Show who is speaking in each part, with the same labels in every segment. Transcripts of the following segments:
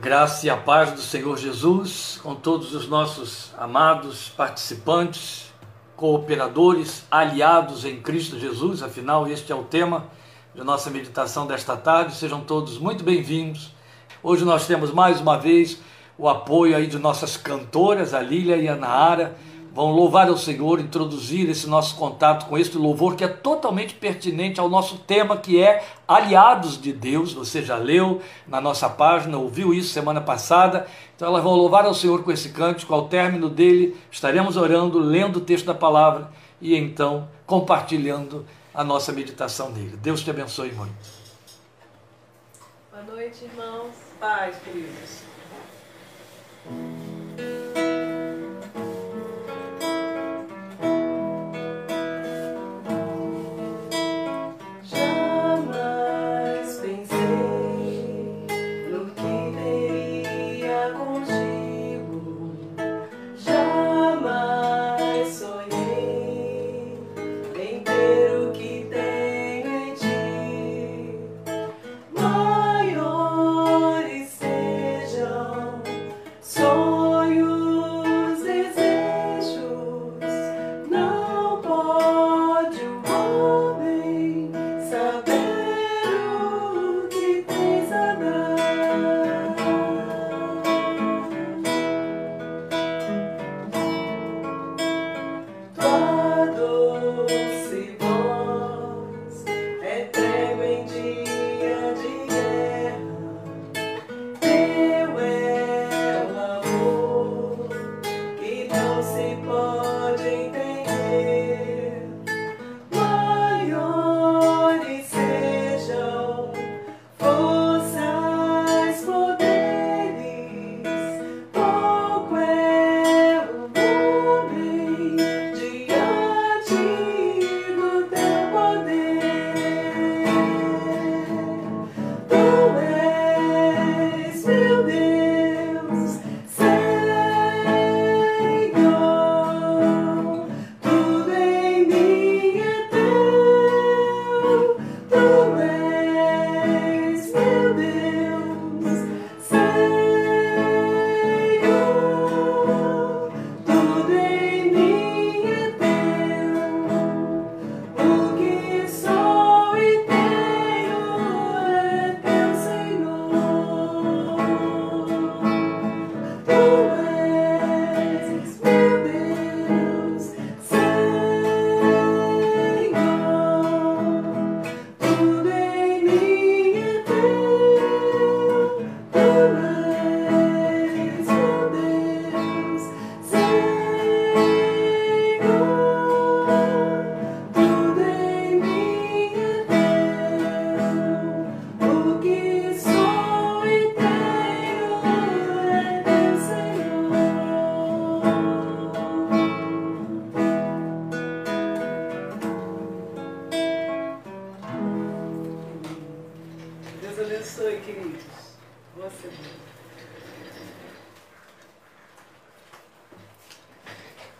Speaker 1: graça e a paz do Senhor Jesus com todos os nossos amados participantes, cooperadores, aliados em Cristo Jesus, afinal, este é o tema de nossa meditação desta tarde. Sejam todos muito bem-vindos. Hoje nós temos mais uma vez o apoio aí de nossas cantoras, a Lília e a Naara vão louvar ao Senhor, introduzir esse nosso contato com este louvor que é totalmente pertinente ao nosso tema, que é Aliados de Deus. Você já leu na nossa página, ouviu isso semana passada. Então elas vão louvar ao Senhor com esse cântico. Ao término dele, estaremos orando, lendo o texto da palavra e então compartilhando a nossa meditação dele. Deus te abençoe muito.
Speaker 2: Boa noite, irmãos. Paz, queridos.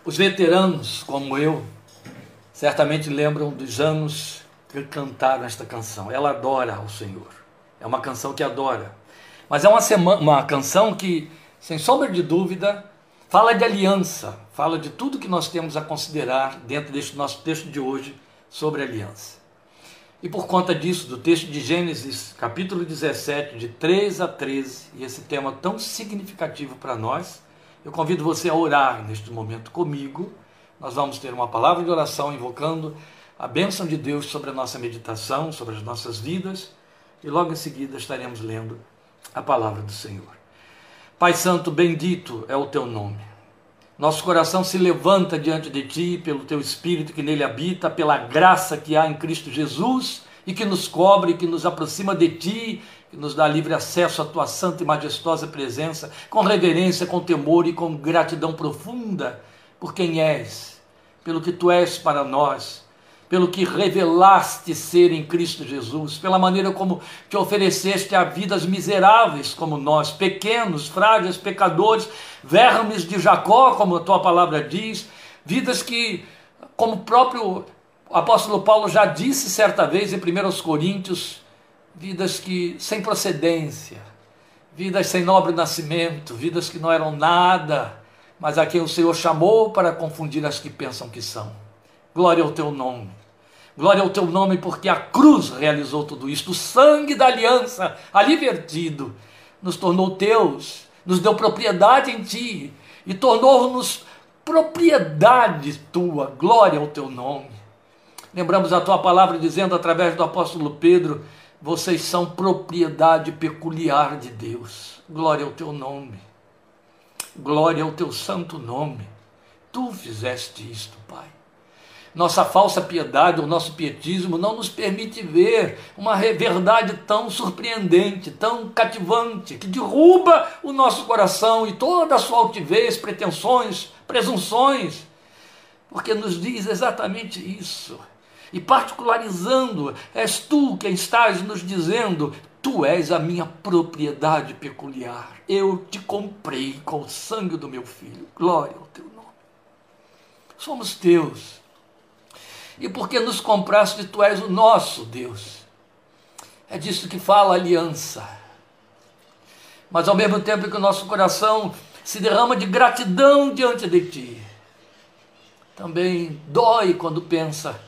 Speaker 1: Os veteranos, como eu, certamente lembram dos anos que cantaram esta canção. Ela adora ao Senhor. É uma canção que adora. Mas é uma, semana, uma canção que, sem sombra de dúvida, fala de aliança, fala de tudo que nós temos a considerar dentro deste nosso texto de hoje sobre aliança. E por conta disso, do texto de Gênesis, capítulo 17, de 3 a 13, e esse tema tão significativo para nós, eu convido você a orar neste momento comigo. Nós vamos ter uma palavra de oração invocando a bênção de Deus sobre a nossa meditação, sobre as nossas vidas, e logo em seguida estaremos lendo a palavra do Senhor. Pai Santo, bendito é o teu nome. Nosso coração se levanta diante de ti pelo teu Espírito que nele habita, pela graça que há em Cristo Jesus e que nos cobre, que nos aproxima de ti que nos dá livre acesso à tua santa e majestosa presença, com reverência, com temor e com gratidão profunda por quem és, pelo que tu és para nós, pelo que revelaste ser em Cristo Jesus, pela maneira como te ofereceste a vidas miseráveis como nós, pequenos, frágeis, pecadores, vermes de Jacó, como a tua palavra diz, vidas que, como o próprio apóstolo Paulo já disse certa vez em 1 Coríntios, vidas que sem procedência, vidas sem nobre nascimento, vidas que não eram nada, mas a quem o Senhor chamou para confundir as que pensam que são. Glória ao teu nome. Glória ao teu nome, porque a cruz realizou tudo isto. O sangue da aliança ali vertido nos tornou teus, nos deu propriedade em ti e tornou-nos propriedade tua. Glória ao teu nome. Lembramos a tua palavra dizendo através do apóstolo Pedro: vocês são propriedade peculiar de Deus. Glória ao teu nome. Glória ao teu santo nome. Tu fizeste isto, Pai. Nossa falsa piedade, o nosso pietismo não nos permite ver uma verdade tão surpreendente, tão cativante, que derruba o nosso coração e toda a sua altivez, pretensões, presunções, porque nos diz exatamente isso. E particularizando, és tu quem estás nos dizendo: Tu és a minha propriedade peculiar. Eu te comprei com o sangue do meu filho. Glória ao teu nome. Somos teus e porque nos compraste, tu és o nosso Deus. É disso que fala a aliança. Mas ao mesmo tempo que o nosso coração se derrama de gratidão diante de ti, também dói quando pensa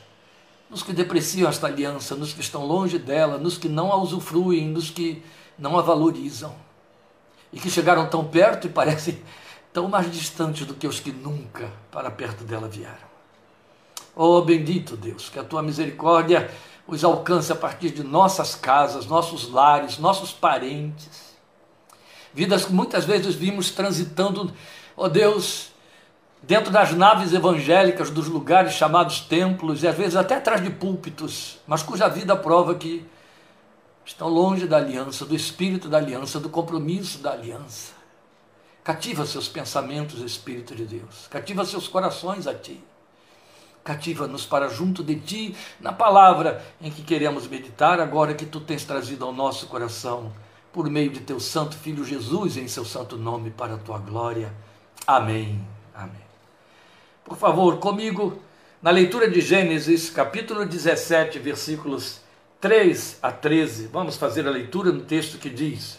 Speaker 1: nos que depreciam esta aliança, nos que estão longe dela, nos que não a usufruem, nos que não a valorizam e que chegaram tão perto e parecem tão mais distantes do que os que nunca para perto dela vieram. Oh, bendito Deus, que a tua misericórdia os alcance a partir de nossas casas, nossos lares, nossos parentes. Vidas que muitas vezes vimos transitando, oh Deus, dentro das naves evangélicas dos lugares chamados templos e às vezes até atrás de púlpitos, mas cuja vida prova que estão longe da aliança, do espírito da aliança, do compromisso da aliança. Cativa seus pensamentos, Espírito de Deus. Cativa seus corações a ti. Cativa-nos para junto de ti na palavra em que queremos meditar, agora que tu tens trazido ao nosso coração, por meio de teu santo Filho Jesus, em seu santo nome, para a tua glória. Amém. Amém. Por favor, comigo, na leitura de Gênesis, capítulo 17, versículos 3 a 13, vamos fazer a leitura no texto que diz: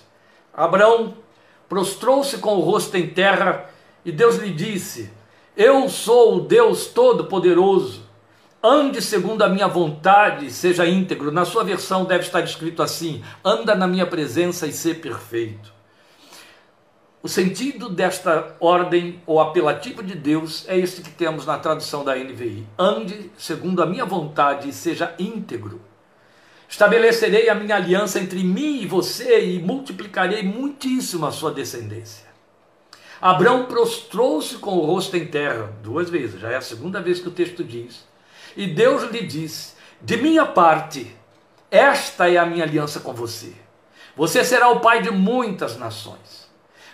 Speaker 1: Abraão prostrou-se com o rosto em terra e Deus lhe disse: eu sou o Deus Todo-Poderoso. Ande segundo a minha vontade, seja íntegro. Na sua versão deve estar escrito assim: anda na minha presença e ser perfeito. O sentido desta ordem ou apelativo de Deus é este que temos na tradução da NVI: ande segundo a minha vontade e seja íntegro. Estabelecerei a minha aliança entre mim e você e multiplicarei muitíssimo a sua descendência. Abraão prostrou-se com o rosto em terra, duas vezes, já é a segunda vez que o texto diz. E Deus lhe disse: De minha parte, esta é a minha aliança com você. Você será o pai de muitas nações.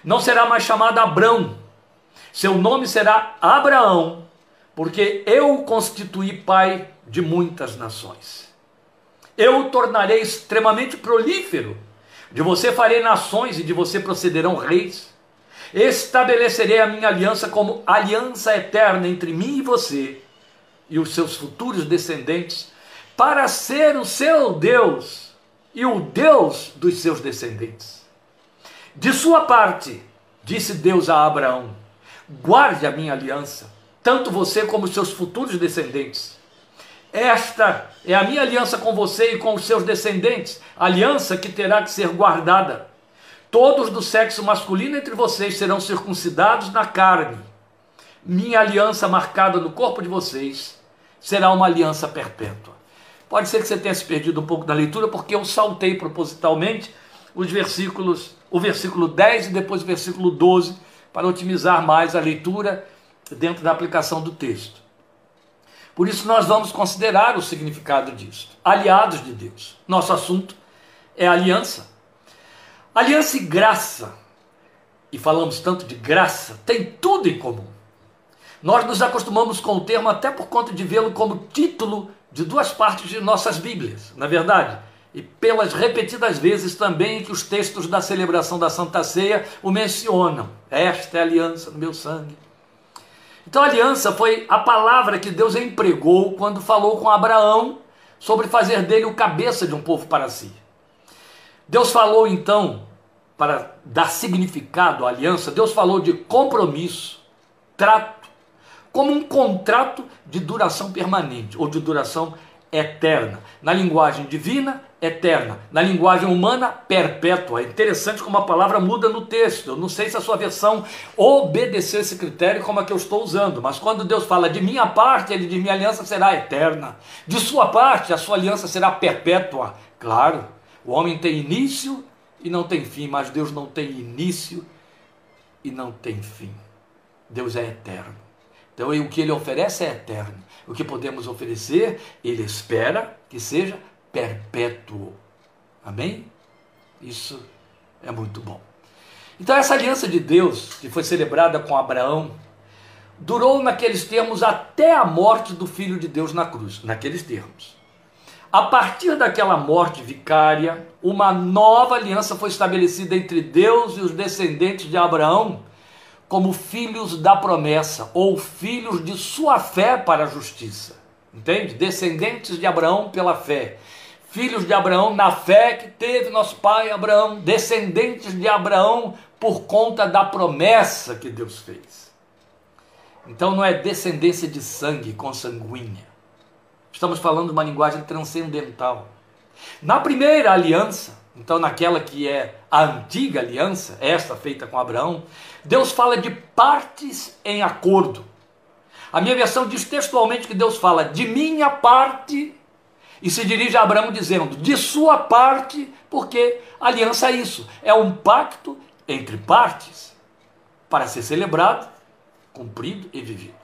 Speaker 1: Não será mais chamado Abrão. Seu nome será Abraão, porque eu o constituí pai de muitas nações. Eu o tornarei extremamente prolífero. De você farei nações e de você procederão reis. Estabelecerei a minha aliança como aliança eterna entre mim e você e os seus futuros descendentes, para ser o seu Deus e o Deus dos seus descendentes. De sua parte, disse Deus a Abraão: guarde a minha aliança, tanto você como os seus futuros descendentes. Esta é a minha aliança com você e com os seus descendentes, aliança que terá que ser guardada. Todos do sexo masculino entre vocês serão circuncidados na carne. Minha aliança marcada no corpo de vocês será uma aliança perpétua. Pode ser que você tenha se perdido um pouco na leitura, porque eu saltei propositalmente os versículos, o versículo 10 e depois o versículo 12, para otimizar mais a leitura dentro da aplicação do texto. Por isso, nós vamos considerar o significado disso. Aliados de Deus. Nosso assunto é aliança. Aliança e graça, e falamos tanto de graça, tem tudo em comum. Nós nos acostumamos com o termo até por conta de vê-lo como título de duas partes de nossas Bíblias, na é verdade, e pelas repetidas vezes também que os textos da celebração da Santa Ceia o mencionam. Esta é a aliança no meu sangue. Então, aliança foi a palavra que Deus empregou quando falou com Abraão sobre fazer dele o cabeça de um povo para si. Deus falou então para dar significado à aliança, Deus falou de compromisso, trato, como um contrato de duração permanente ou de duração eterna. Na linguagem divina, eterna. Na linguagem humana, perpétua. É interessante como a palavra muda no texto. Eu não sei se a sua versão obedeceu esse critério como a que eu estou usando, mas quando Deus fala de minha parte, ele diz minha aliança será eterna. De sua parte, a sua aliança será perpétua. Claro, o homem tem início e não tem fim, mas Deus não tem início e não tem fim. Deus é eterno. Então, o que ele oferece é eterno. O que podemos oferecer, ele espera que seja perpétuo. Amém? Isso é muito bom. Então, essa aliança de Deus, que foi celebrada com Abraão, durou naqueles termos até a morte do Filho de Deus na cruz. Naqueles termos. A partir daquela morte vicária, uma nova aliança foi estabelecida entre Deus e os descendentes de Abraão, como filhos da promessa, ou filhos de sua fé para a justiça. Entende? Descendentes de Abraão pela fé. Filhos de Abraão na fé que teve nosso pai Abraão. Descendentes de Abraão por conta da promessa que Deus fez. Então não é descendência de sangue consanguínea Estamos falando de uma linguagem transcendental. Na primeira aliança, então naquela que é a antiga aliança, esta feita com Abraão, Deus fala de partes em acordo. A minha versão diz textualmente que Deus fala de minha parte e se dirige a Abraão dizendo de sua parte, porque aliança é isso, é um pacto entre partes para ser celebrado, cumprido e vivido.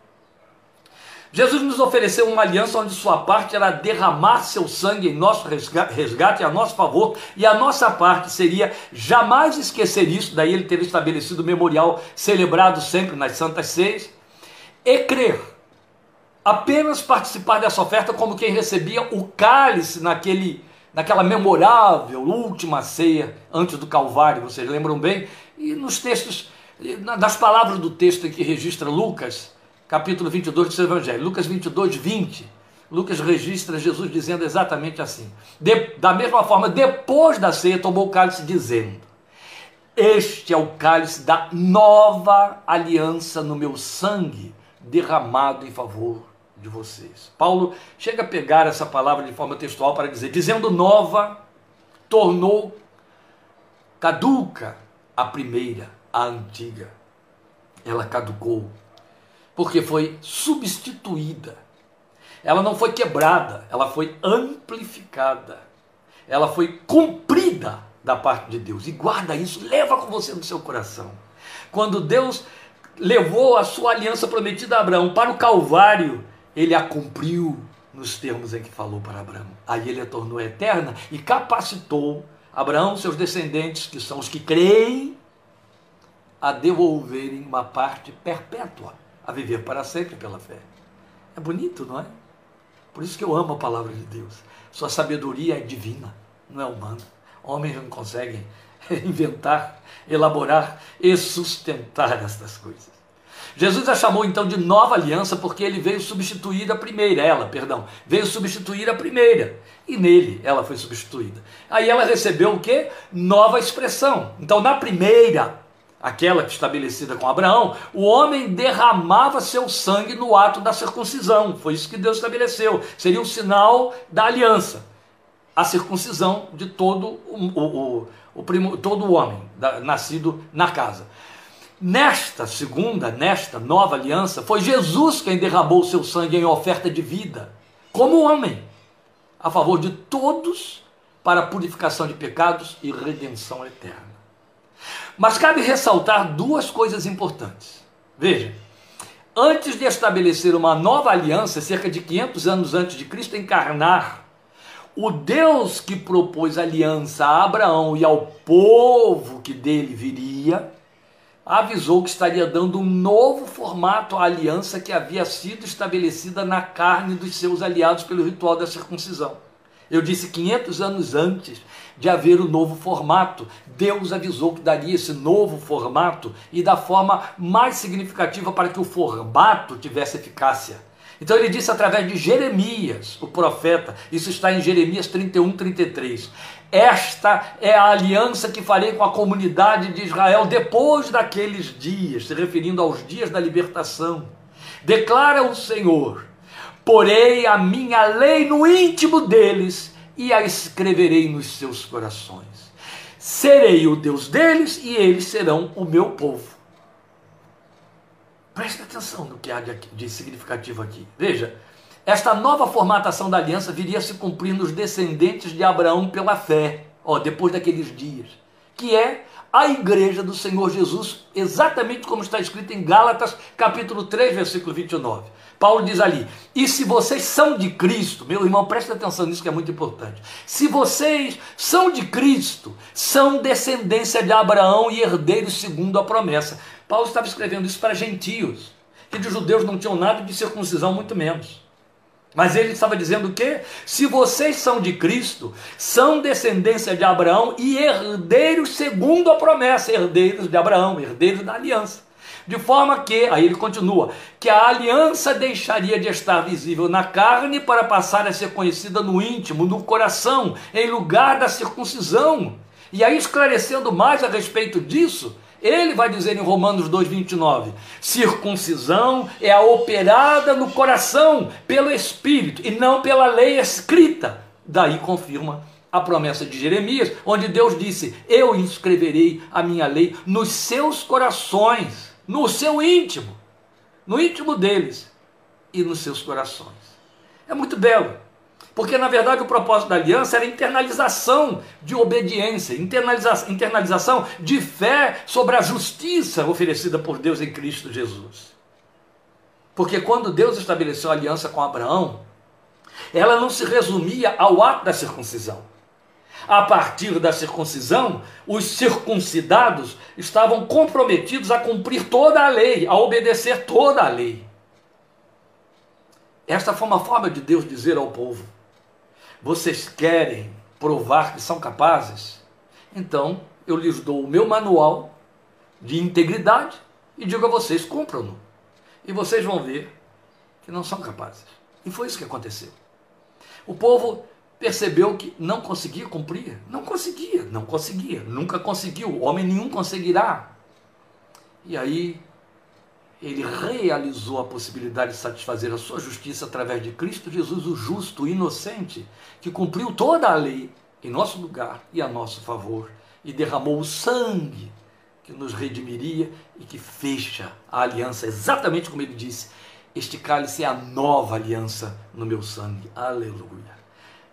Speaker 1: Jesus nos ofereceu uma aliança onde sua parte era derramar seu sangue em nosso resgate a nosso favor, e a nossa parte seria jamais esquecer isso, daí ele ter estabelecido o memorial celebrado sempre nas Santas Seis, e crer. Apenas participar dessa oferta como quem recebia o cálice naquele, naquela memorável última ceia antes do Calvário, vocês lembram bem? E nos textos, nas palavras do texto que registra Lucas, capítulo 22 do seu Evangelho, Lucas 22, 20. Lucas registra Jesus dizendo exatamente assim. De, da mesma forma, depois da ceia, tomou o cálice, dizendo: Este é o cálice da nova aliança no meu sangue, derramado em favor de vocês. Paulo chega a pegar essa palavra de forma textual para dizer: dizendo nova, tornou caduca a primeira, a antiga. Ela caducou porque foi substituída. Ela não foi quebrada, ela foi amplificada. Ela foi cumprida da parte de Deus. E guarda isso, leva com você no seu coração. Quando Deus levou a sua aliança prometida a Abraão para o Calvário, ele a cumpriu nos termos em que falou para Abraão. Aí ele a tornou eterna e capacitou Abraão, seus descendentes, que são os que creem, a devolverem uma parte perpétua a viver para sempre pela fé. É bonito, não é? Por isso que eu amo a palavra de Deus. Sua sabedoria é divina, não é humana. Homens não conseguem inventar, elaborar e sustentar estas coisas. Jesus a chamou então de nova aliança porque ele veio substituir a primeira, ela, perdão, veio substituir a primeira. E nele ela foi substituída. Aí ela recebeu o que? Nova expressão. Então na primeira aquela estabelecida com Abraão, o homem derramava seu sangue no ato da circuncisão. Foi isso que Deus estabeleceu. Seria um sinal da aliança. A circuncisão de todo o, o, o, primo, todo o homem da, nascido na casa. Nesta segunda, nesta nova aliança, foi Jesus quem derramou seu sangue em oferta de vida, como homem, a favor de todos, para a purificação de pecados e redenção eterna. Mas cabe ressaltar duas coisas importantes. Veja, antes de estabelecer uma nova aliança, cerca de 500 anos antes de Cristo encarnar, o Deus que propôs aliança a Abraão e ao povo que dele viria, avisou que estaria dando um novo formato à aliança que havia sido estabelecida na carne dos seus aliados pelo ritual da circuncisão. Eu disse 500 anos antes de haver o novo formato. Deus avisou que daria esse novo formato e da forma mais significativa para que o formato tivesse eficácia. Então ele disse através de Jeremias, o profeta, isso está em Jeremias 31, 33. Esta é a aliança que farei com a comunidade de Israel depois daqueles dias, se referindo aos dias da libertação. Declara o Senhor: porei a minha lei no íntimo deles e a escreverei nos seus corações. Serei o Deus deles e eles serão o meu povo. Preste atenção no que há de, de significativo aqui. Veja, esta nova formatação da aliança viria a se cumprir nos descendentes de Abraão pela fé, ó, depois daqueles dias, que é a igreja do Senhor Jesus, exatamente como está escrito em Gálatas, capítulo 3, versículo 29. Paulo diz ali: E se vocês são de Cristo, meu irmão, preste atenção nisso que é muito importante. Se vocês são de Cristo, são descendência de Abraão e herdeiros segundo a promessa. Paulo estava escrevendo isso para gentios, que de judeus não tinham nada de circuncisão, muito menos. Mas ele estava dizendo que se vocês são de Cristo, são descendência de Abraão e herdeiros segundo a promessa, herdeiros de Abraão, herdeiros da aliança. De forma que, aí ele continua, que a aliança deixaria de estar visível na carne para passar a ser conhecida no íntimo, no coração, em lugar da circuncisão. E aí, esclarecendo mais a respeito disso, ele vai dizer em Romanos 2,29: circuncisão é a operada no coração pelo Espírito e não pela lei escrita. Daí confirma a promessa de Jeremias, onde Deus disse: Eu inscreverei a minha lei nos seus corações, no seu íntimo, no íntimo deles e nos seus corações. É muito belo. Porque, na verdade, o propósito da aliança era internalização de obediência, internaliza internalização de fé sobre a justiça oferecida por Deus em Cristo Jesus. Porque quando Deus estabeleceu a aliança com Abraão, ela não se resumia ao ato da circuncisão. A partir da circuncisão, os circuncidados estavam comprometidos a cumprir toda a lei, a obedecer toda a lei. Esta foi uma forma de Deus dizer ao povo: vocês querem provar que são capazes? Então eu lhes dou o meu manual de integridade e digo a vocês: cumpram-no. E vocês vão ver que não são capazes. E foi isso que aconteceu. O povo percebeu que não conseguia cumprir. Não conseguia, não conseguia, nunca conseguiu. Homem nenhum conseguirá. E aí ele realizou a possibilidade de satisfazer a sua justiça através de Cristo Jesus, o justo, o inocente, que cumpriu toda a lei em nosso lugar e a nosso favor, e derramou o sangue que nos redimiria e que fecha a aliança, exatamente como ele disse: Este cálice é a nova aliança no meu sangue. Aleluia.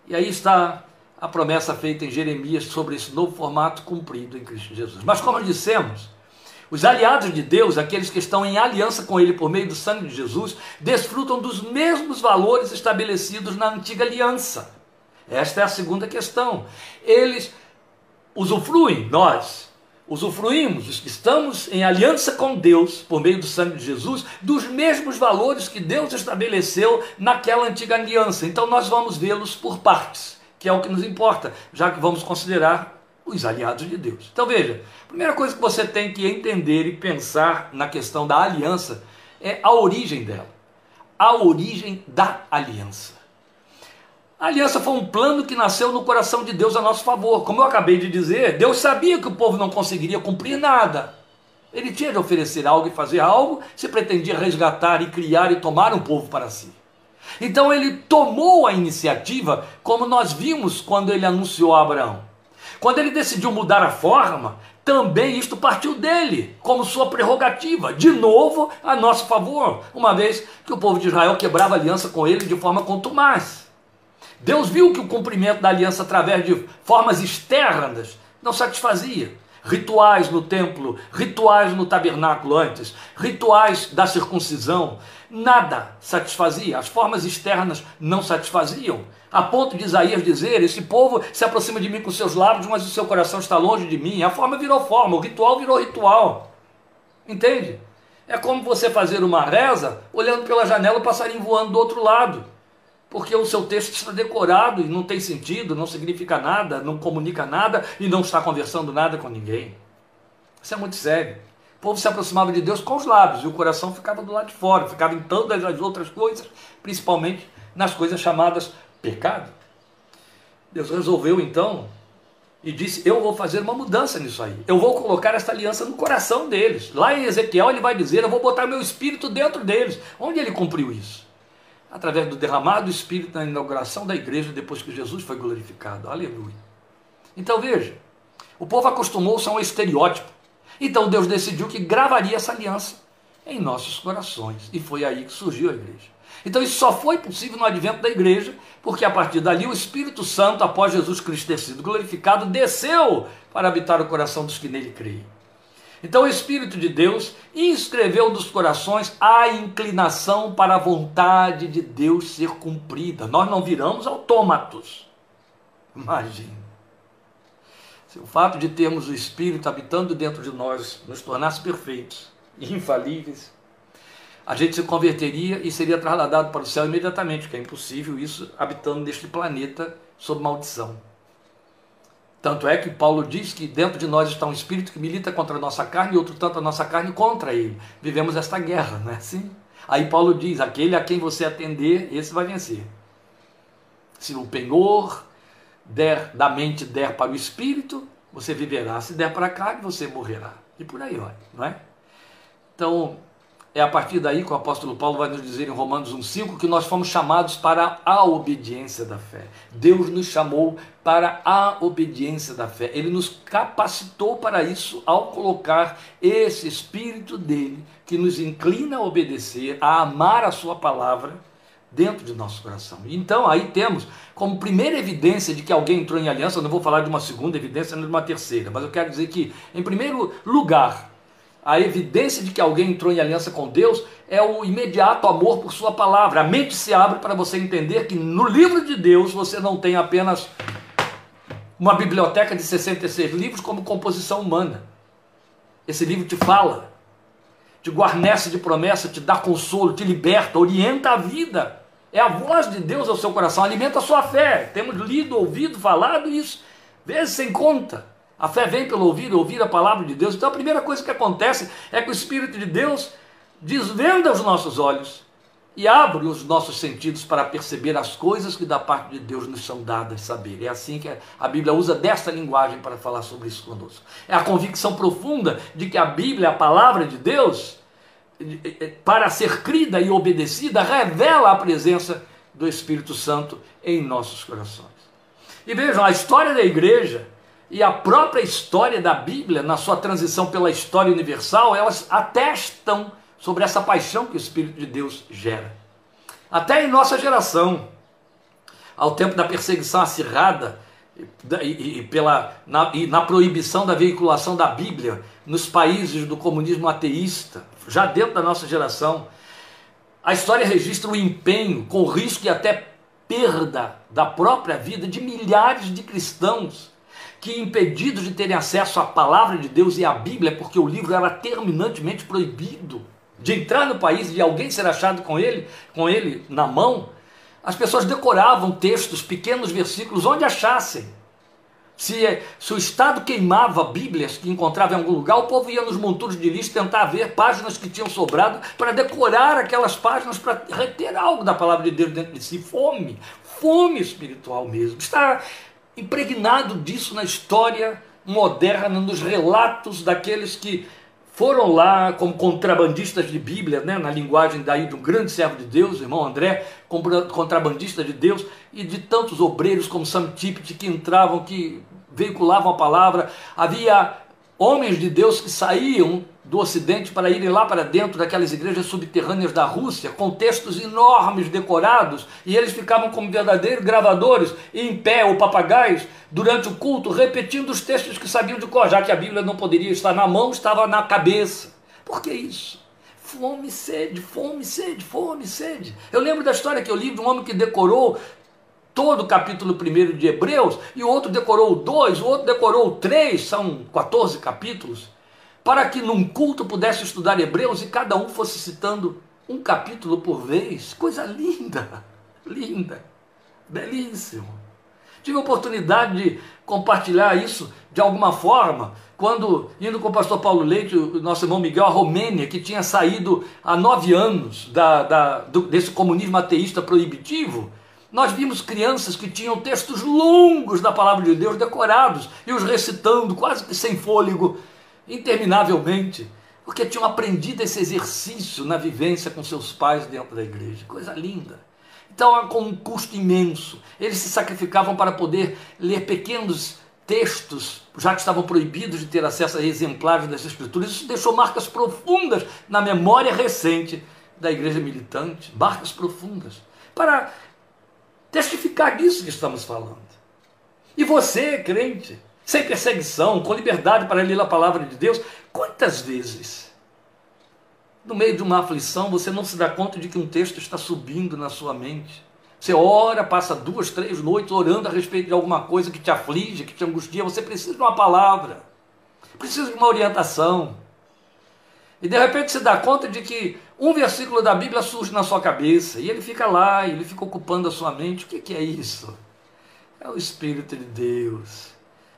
Speaker 1: E aí está a promessa feita em Jeremias sobre esse novo formato cumprido em Cristo Jesus. Mas como dissemos, os aliados de Deus, aqueles que estão em aliança com Ele por meio do sangue de Jesus, desfrutam dos mesmos valores estabelecidos na antiga aliança. Esta é a segunda questão. Eles usufruem, nós usufruímos, estamos em aliança com Deus por meio do sangue de Jesus, dos mesmos valores que Deus estabeleceu naquela antiga aliança. Então nós vamos vê-los por partes, que é o que nos importa, já que vamos considerar os aliados de Deus. Então veja, a primeira coisa que você tem que entender e pensar na questão da aliança é a origem dela. A origem da aliança. A aliança foi um plano que nasceu no coração de Deus a nosso favor. Como eu acabei de dizer, Deus sabia que o povo não conseguiria cumprir nada. Ele tinha de oferecer algo e fazer algo se pretendia resgatar e criar e tomar um povo para si. Então ele tomou a iniciativa, como nós vimos quando ele anunciou a Abraão. Quando ele decidiu mudar a forma, também isto partiu dele, como sua prerrogativa, de novo a nosso favor, uma vez que o povo de Israel quebrava aliança com ele de forma contumaz. Deus viu que o cumprimento da aliança através de formas externas não satisfazia. Rituais no templo, rituais no tabernáculo antes, rituais da circuncisão, nada satisfazia, as formas externas não satisfaziam a ponto de Isaías dizer: Esse povo se aproxima de mim com seus lábios, mas o seu coração está longe de mim. A forma virou forma, o ritual virou ritual. Entende? É como você fazer uma reza olhando pela janela o passarinho voando do outro lado. Porque o seu texto está decorado e não tem sentido, não significa nada, não comunica nada e não está conversando nada com ninguém. Isso é muito sério. O povo se aproximava de Deus com os lábios e o coração ficava do lado de fora, ficava em todas as outras coisas, principalmente nas coisas chamadas pecado. Deus resolveu então e disse: Eu vou fazer uma mudança nisso aí. Eu vou colocar essa aliança no coração deles. Lá em Ezequiel ele vai dizer: Eu vou botar meu espírito dentro deles. Onde ele cumpriu isso? Através do derramado espírito na inauguração da igreja depois que Jesus foi glorificado. Aleluia. Então veja: o povo acostumou-se a um estereótipo. Então Deus decidiu que gravaria essa aliança em nossos corações. E foi aí que surgiu a igreja. Então isso só foi possível no advento da igreja, porque a partir dali o Espírito Santo, após Jesus Cristo ter sido glorificado, desceu para habitar o coração dos que nele creem. Então o Espírito de Deus inscreveu nos corações a inclinação para a vontade de Deus ser cumprida. Nós não viramos autômatos. Imagine. Se o fato de termos o Espírito habitando dentro de nós nos tornasse perfeitos, infalíveis, a gente se converteria e seria trasladado para o céu imediatamente, porque é impossível isso habitando neste planeta sob maldição. Tanto é que Paulo diz que dentro de nós está um espírito que milita contra a nossa carne e outro tanto a nossa carne contra ele. Vivemos esta guerra, não é assim? Aí Paulo diz: aquele a quem você atender, esse vai vencer. Se o penhor der, da mente der para o espírito, você viverá. Se der para a carne, você morrerá. E por aí vai, não é? Então, é a partir daí que o apóstolo Paulo vai nos dizer em Romanos 1,5 que nós fomos chamados para a obediência da fé. Deus nos chamou para a obediência da fé. Ele nos capacitou para isso ao colocar esse Espírito dele que nos inclina a obedecer, a amar a Sua palavra dentro de nosso coração. Então aí temos como primeira evidência de que alguém entrou em aliança, eu não vou falar de uma segunda evidência, nem de uma terceira, mas eu quero dizer que, em primeiro lugar, a evidência de que alguém entrou em aliança com Deus é o imediato amor por Sua palavra. A mente se abre para você entender que no livro de Deus você não tem apenas uma biblioteca de 66 livros como composição humana. Esse livro te fala, te guarnece de promessa, te dá consolo, te liberta, orienta a vida. É a voz de Deus ao seu coração, alimenta a sua fé. Temos lido, ouvido, falado isso, vezes sem conta. A fé vem pelo ouvir, ouvir a palavra de Deus. Então a primeira coisa que acontece é que o Espírito de Deus desvenda os nossos olhos e abre os nossos sentidos para perceber as coisas que da parte de Deus nos são dadas saber. É assim que a Bíblia usa dessa linguagem para falar sobre isso conosco. É a convicção profunda de que a Bíblia, a palavra de Deus, para ser crida e obedecida, revela a presença do Espírito Santo em nossos corações. E vejam, a história da igreja e a própria história da Bíblia, na sua transição pela história universal, elas atestam sobre essa paixão que o Espírito de Deus gera. Até em nossa geração, ao tempo da perseguição acirrada e, e, pela, na, e na proibição da veiculação da Bíblia nos países do comunismo ateísta, já dentro da nossa geração, a história registra o empenho, com risco e até perda da própria vida de milhares de cristãos que impedidos de terem acesso à palavra de Deus e à Bíblia, porque o livro era terminantemente proibido de entrar no país e de alguém ser achado com ele, com ele na mão, as pessoas decoravam textos, pequenos versículos, onde achassem. Se, se, o Estado queimava Bíblias que encontrava em algum lugar, o povo ia nos monturos de lixo tentar ver páginas que tinham sobrado para decorar aquelas páginas, para reter algo da palavra de Deus dentro de si. Fome, fome espiritual mesmo. Está impregnado disso na história moderna, nos relatos daqueles que foram lá como contrabandistas de Bíblia, né, na linguagem daí de um grande servo de Deus, irmão André, contrabandista de Deus, e de tantos obreiros como Sam Tippett que entravam, que veiculavam a palavra. Havia homens de Deus que saíam do Ocidente para irem lá para dentro daquelas igrejas subterrâneas da Rússia, com textos enormes decorados, e eles ficavam como verdadeiros gravadores, em pé ou papagaios, durante o culto, repetindo os textos que sabiam de cor, já que a Bíblia não poderia estar na mão, estava na cabeça. Por que isso? Fome, sede, fome, sede, fome, sede. Eu lembro da história que eu li de um homem que decorou todo o capítulo 1 de Hebreus, e o outro decorou dois, o outro decorou três, são 14 capítulos, para que num culto pudesse estudar Hebreus e cada um fosse citando um capítulo por vez. Coisa linda, linda, belíssimo. Tive a oportunidade de compartilhar isso de alguma forma, quando, indo com o pastor Paulo Leite, o nosso irmão Miguel, a Romênia, que tinha saído há nove anos da, da, do, desse comunismo ateísta proibitivo, Nós vimos crianças que tinham textos longos da palavra de Deus decorados e os recitando quase que sem fôlego, interminavelmente, porque tinham aprendido esse exercício na vivência com seus pais dentro da igreja. Coisa linda. Então, com um custo imenso. Eles se sacrificavam para poder ler pequenos textos, já que estavam proibidos de ter acesso a exemplares das Escrituras. Isso deixou marcas profundas na memória recente da igreja militante marcas profundas para testificar disso que estamos falando. E você, crente, sem perseguição, com liberdade para ler a palavra de Deus, quantas vezes, no meio de uma aflição, você não se dá conta de que um texto está subindo na sua mente? Você ora, passa duas, três noites orando a respeito de alguma coisa que te aflige, que te angustia. Você precisa de uma palavra, precisa de uma orientação. E de repente se dá conta de que um versículo da Bíblia surge na sua cabeça e ele fica lá, ele fica ocupando a sua mente. O que é isso? É o Espírito de Deus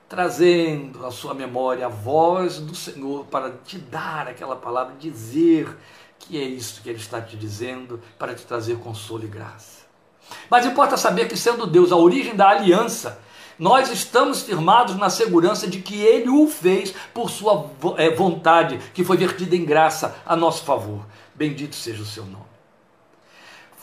Speaker 1: trazendo à sua memória a voz do Senhor para te dar aquela palavra, dizer que é isso que Ele está te dizendo para te trazer consolo e graça. Mas importa saber que, sendo Deus a origem da aliança, nós estamos firmados na segurança de que Ele o fez por Sua eh, vontade, que foi vertida em graça a nosso favor. Bendito seja o seu nome.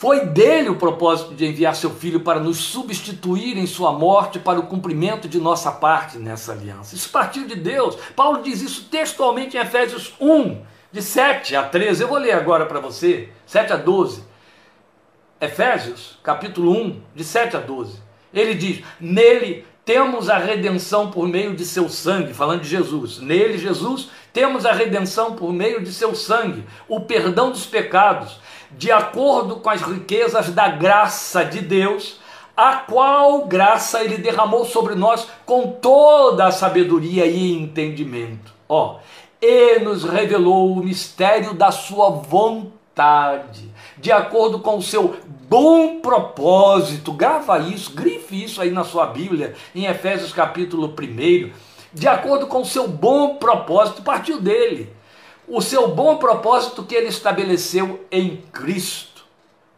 Speaker 1: Foi dele o propósito de enviar seu filho para nos substituir em sua morte para o cumprimento de nossa parte nessa aliança. Isso partiu de Deus. Paulo diz isso textualmente em Efésios 1, de 7 a 13. Eu vou ler agora para você, 7 a 12. Efésios, capítulo 1, de 7 a 12. Ele diz: Nele temos a redenção por meio de seu sangue, falando de Jesus. Nele, Jesus, temos a redenção por meio de seu sangue, o perdão dos pecados, de acordo com as riquezas da graça de Deus, a qual graça ele derramou sobre nós com toda a sabedoria e entendimento. Ó, e nos revelou o mistério da sua vontade, de acordo com o seu bom propósito. Grava isso, grife isso aí na sua Bíblia, em Efésios capítulo 1. De acordo com o seu bom propósito, partiu dele. O seu bom propósito que ele estabeleceu em Cristo.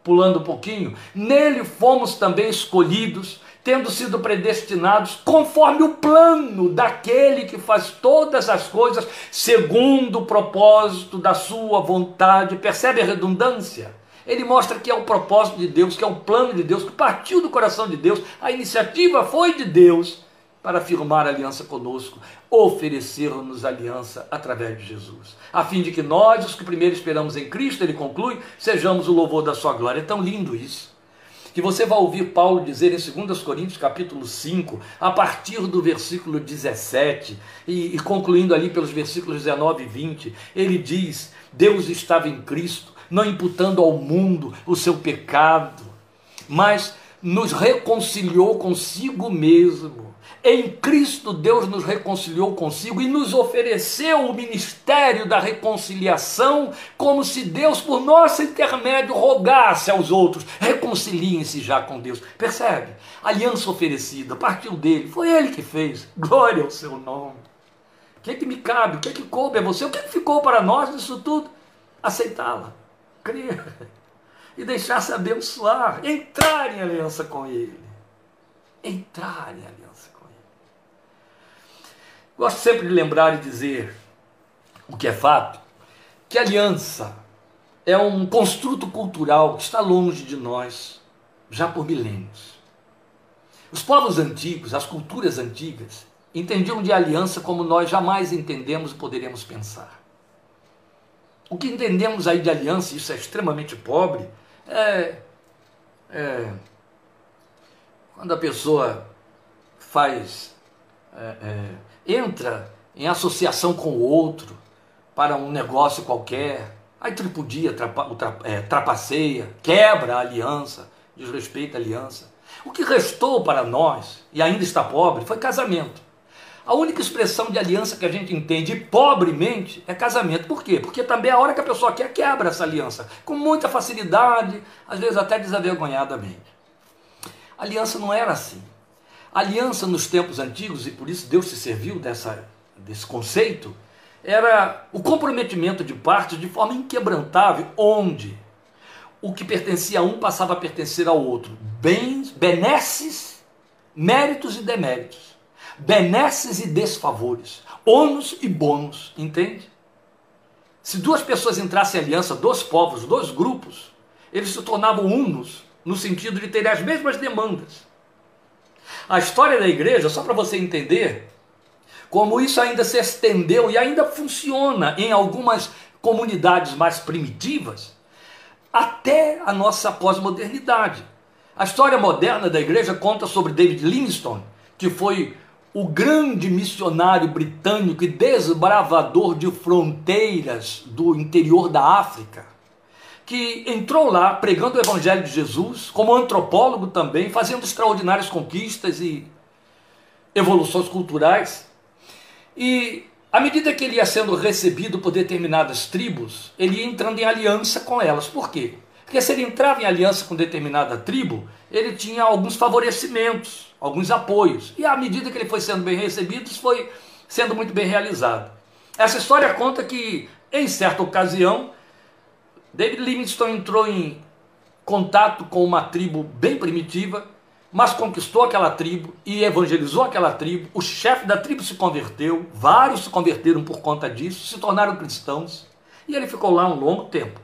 Speaker 1: Pulando um pouquinho, nele fomos também escolhidos, tendo sido predestinados conforme o plano daquele que faz todas as coisas segundo o propósito da sua vontade. Percebe a redundância? Ele mostra que é o propósito de Deus, que é o plano de Deus, que partiu do coração de Deus, a iniciativa foi de Deus para firmar aliança conosco, oferecer-nos aliança através de Jesus, a fim de que nós, os que primeiro esperamos em Cristo, ele conclui, sejamos o louvor da sua glória. É tão lindo isso. Que você vai ouvir Paulo dizer em 2 Coríntios capítulo 5, a partir do versículo 17, e, e concluindo ali pelos versículos 19 e 20, ele diz: Deus estava em Cristo não imputando ao mundo o seu pecado, mas nos reconciliou consigo mesmo. Em Cristo, Deus nos reconciliou consigo e nos ofereceu o ministério da reconciliação, como se Deus, por nosso intermédio, rogasse aos outros: reconciliem-se já com Deus. Percebe? Aliança oferecida, partiu dele, foi ele que fez. Glória ao seu nome. O que, é que me cabe? O que, é que coube a você? O que, é que ficou para nós disso tudo? Aceitá-la crer e deixar-se abençoar, entrar em aliança com Ele. Entrar em aliança. Gosto sempre de lembrar e dizer o que é fato, que aliança é um construto cultural que está longe de nós já por milênios. Os povos antigos, as culturas antigas, entendiam de aliança como nós jamais entendemos e poderemos pensar. O que entendemos aí de aliança, isso é extremamente pobre, é, é quando a pessoa faz, é, é, entra em associação com o outro para um negócio qualquer, aí tripudia, é, trapaceia, quebra a aliança, desrespeita a aliança. O que restou para nós, e ainda está pobre, foi casamento. A única expressão de aliança que a gente entende pobremente é casamento. Por quê? Porque também a hora que a pessoa quer, quebra essa aliança. Com muita facilidade, às vezes até desavergonhadamente. A aliança não era assim. Aliança nos tempos antigos, e por isso Deus se serviu dessa, desse conceito, era o comprometimento de partes de forma inquebrantável, onde o que pertencia a um passava a pertencer ao outro. Bens, benesses, méritos e deméritos. Benesses e desfavores. Ônus e bônus, entende? Se duas pessoas entrassem em aliança, dois povos, dois grupos, eles se tornavam unos no sentido de terem as mesmas demandas. A história da igreja, só para você entender, como isso ainda se estendeu e ainda funciona em algumas comunidades mais primitivas, até a nossa pós-modernidade. A história moderna da igreja conta sobre David Livingstone, que foi o grande missionário britânico e desbravador de fronteiras do interior da África, que entrou lá pregando o Evangelho de Jesus, como antropólogo também, fazendo extraordinárias conquistas e evoluções culturais. E à medida que ele ia sendo recebido por determinadas tribos, ele ia entrando em aliança com elas. Por quê? Porque se ele entrava em aliança com determinada tribo, ele tinha alguns favorecimentos alguns apoios. E à medida que ele foi sendo bem recebido, foi sendo muito bem realizado. Essa história conta que, em certa ocasião, David Livingstone entrou em contato com uma tribo bem primitiva, mas conquistou aquela tribo e evangelizou aquela tribo. O chefe da tribo se converteu, vários se converteram por conta disso, se tornaram cristãos, e ele ficou lá um longo tempo.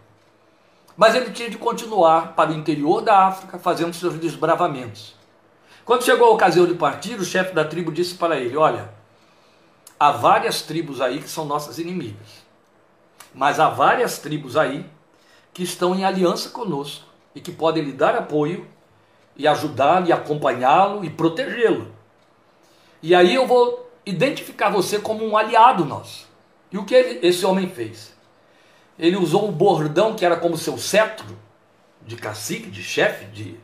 Speaker 1: Mas ele tinha de continuar para o interior da África, fazendo seus desbravamentos. Quando chegou a ocasião de partir, o chefe da tribo disse para ele: Olha, há várias tribos aí que são nossas inimigas, mas há várias tribos aí que estão em aliança conosco e que podem lhe dar apoio e ajudá-lo e acompanhá-lo e protegê-lo. E aí eu vou identificar você como um aliado nosso. E o que ele, esse homem fez? Ele usou um bordão que era como seu cetro de cacique, de chefe, de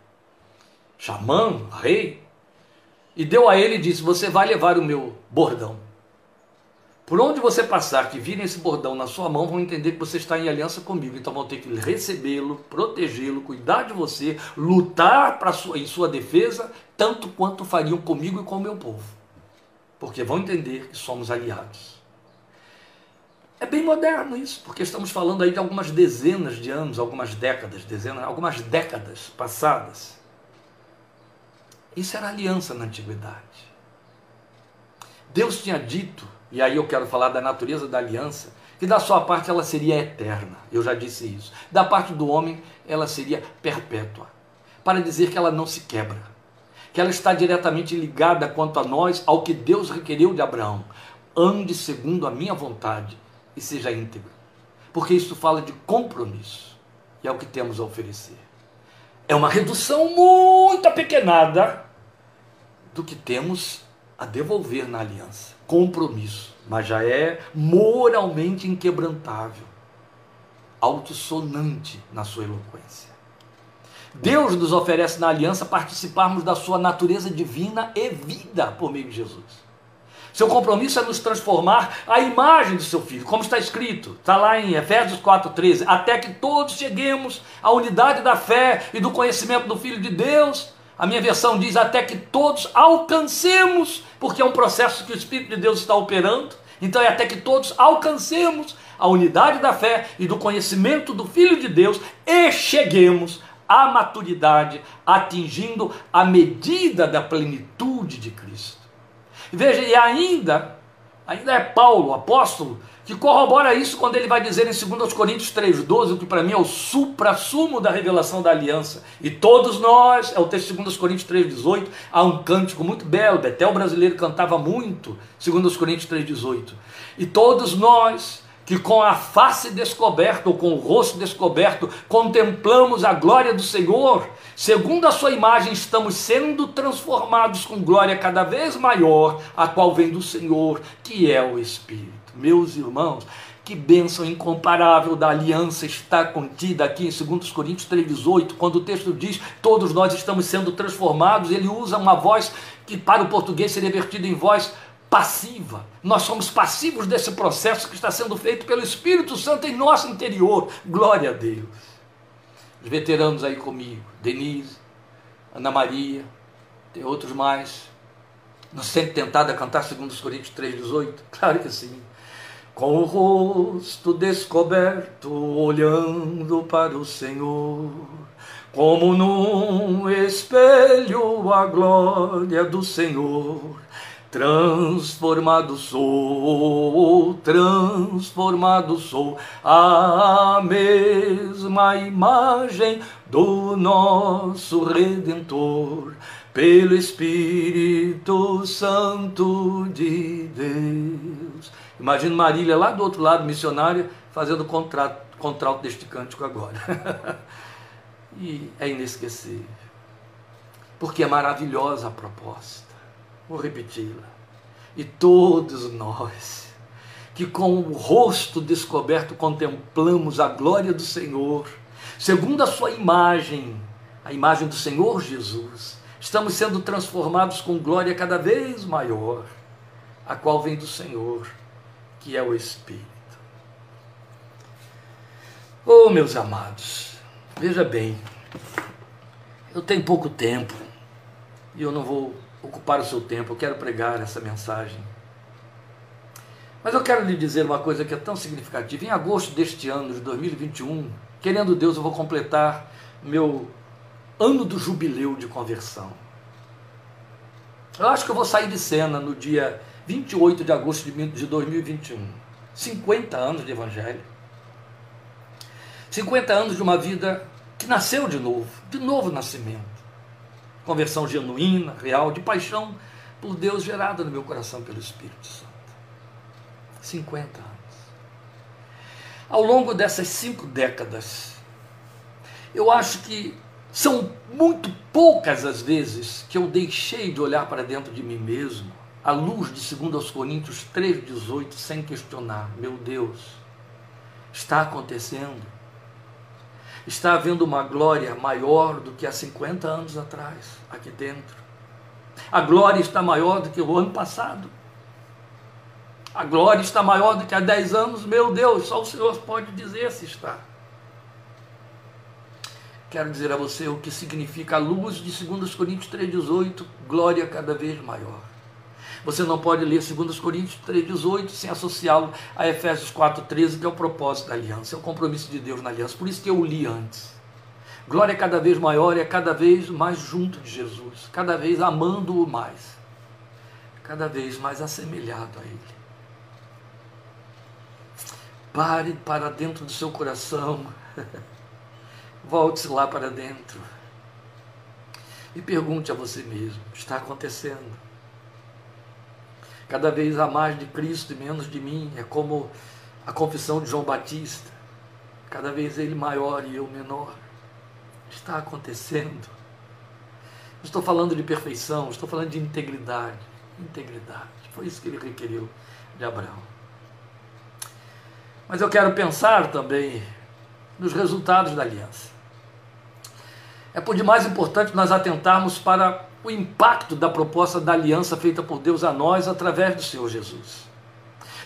Speaker 1: xamã, rei, e deu a ele e disse: Você vai levar o meu bordão. Por onde você passar, que virem esse bordão na sua mão, vão entender que você está em aliança comigo. Então vão ter que recebê-lo, protegê-lo, cuidar de você, lutar para sua, em sua defesa, tanto quanto fariam comigo e com o meu povo. Porque vão entender que somos aliados. É bem moderno isso, porque estamos falando aí de algumas dezenas de anos, algumas décadas, dezenas, algumas décadas passadas. Isso era aliança na antiguidade. Deus tinha dito, e aí eu quero falar da natureza da aliança, que da sua parte ela seria eterna. Eu já disse isso. Da parte do homem ela seria perpétua. Para dizer que ela não se quebra. Que ela está diretamente ligada quanto a nós ao que Deus requeriu de Abraão. Ande segundo a minha vontade e seja íntegro. Porque isso fala de compromisso. E é o que temos a oferecer. É uma redução muito apequenada do que temos a devolver na aliança. Compromisso, mas já é moralmente inquebrantável, altissonante na sua eloquência. Deus nos oferece na aliança participarmos da sua natureza divina e vida por meio de Jesus. Seu compromisso é nos transformar à imagem do seu filho, como está escrito, está lá em Efésios 4,13, até que todos cheguemos à unidade da fé e do conhecimento do Filho de Deus a minha versão diz até que todos alcancemos, porque é um processo que o Espírito de Deus está operando. Então é até que todos alcancemos a unidade da fé e do conhecimento do Filho de Deus e cheguemos à maturidade, atingindo a medida da plenitude de Cristo. Veja, e ainda, ainda é Paulo, apóstolo, que corrobora isso quando ele vai dizer em 2 Coríntios 3,12, que para mim é o supra-sumo da revelação da aliança. E todos nós, é o texto de 2 Coríntios 3,18, há um cântico muito belo, Betel brasileiro cantava muito, 2 Coríntios 3,18. E todos nós, que com a face descoberta ou com o rosto descoberto contemplamos a glória do Senhor, segundo a sua imagem estamos sendo transformados com glória cada vez maior, a qual vem do Senhor, que é o Espírito. Meus irmãos, que bênção incomparável da aliança está contida aqui em 2 Coríntios 3,18, quando o texto diz: todos nós estamos sendo transformados. Ele usa uma voz que para o português seria vertida em voz passiva. Nós somos passivos desse processo que está sendo feito pelo Espírito Santo em nosso interior. Glória a Deus. Os veteranos aí comigo, Denise, Ana Maria, tem outros mais. Não se sente tentado a cantar 2 Coríntios 3,18? Claro que sim. Com o rosto descoberto, olhando para o Senhor, como num espelho a glória do Senhor. Transformado sou, transformado sou, a mesma imagem do nosso Redentor pelo Espírito Santo de Deus. Imagina Marília lá do outro lado, missionária, fazendo contrato, contrato deste cântico agora. e é inesquecível. Porque é maravilhosa a proposta. Vou repeti-la. E todos nós, que com o rosto descoberto contemplamos a glória do Senhor, segundo a sua imagem, a imagem do Senhor Jesus, Estamos sendo transformados com glória cada vez maior, a qual vem do Senhor, que é o Espírito. Oh, meus amados, veja bem, eu tenho pouco tempo e eu não vou ocupar o seu tempo, eu quero pregar essa mensagem. Mas eu quero lhe dizer uma coisa que é tão significativa. Em agosto deste ano, de 2021, querendo Deus, eu vou completar meu ano do jubileu de conversão. Eu acho que eu vou sair de cena no dia 28 de agosto de 2021. 50 anos de evangelho. 50 anos de uma vida que nasceu de novo, de novo nascimento. Conversão genuína, real, de paixão por Deus gerada no meu coração pelo Espírito Santo. 50 anos. Ao longo dessas cinco décadas, eu acho que são muito poucas as vezes que eu deixei de olhar para dentro de mim mesmo, à luz de 2 Coríntios 3,18, sem questionar: meu Deus, está acontecendo? Está havendo uma glória maior do que há 50 anos atrás, aqui dentro. A glória está maior do que o ano passado. A glória está maior do que há 10 anos, meu Deus, só o Senhor pode dizer se está quero dizer a você o que significa a luz de 2 Coríntios 3,18, glória cada vez maior. Você não pode ler 2 Coríntios 3,18 sem associá-lo a Efésios 4,13, que é o propósito da aliança, é o compromisso de Deus na aliança. Por isso que eu li antes. Glória cada vez maior é cada vez mais junto de Jesus, cada vez amando-o mais, cada vez mais assemelhado a Ele. Pare para dentro do seu coração. Volte-se lá para dentro e pergunte a você mesmo: está acontecendo? Cada vez há mais de Cristo e menos de mim. É como a confissão de João Batista. Cada vez ele maior e eu menor. Está acontecendo. Estou falando de perfeição, estou falando de integridade. Integridade. Foi isso que ele requeriu de Abraão. Mas eu quero pensar também nos resultados da aliança é por demais importante nós atentarmos para o impacto da proposta da aliança feita por Deus a nós através do Senhor Jesus.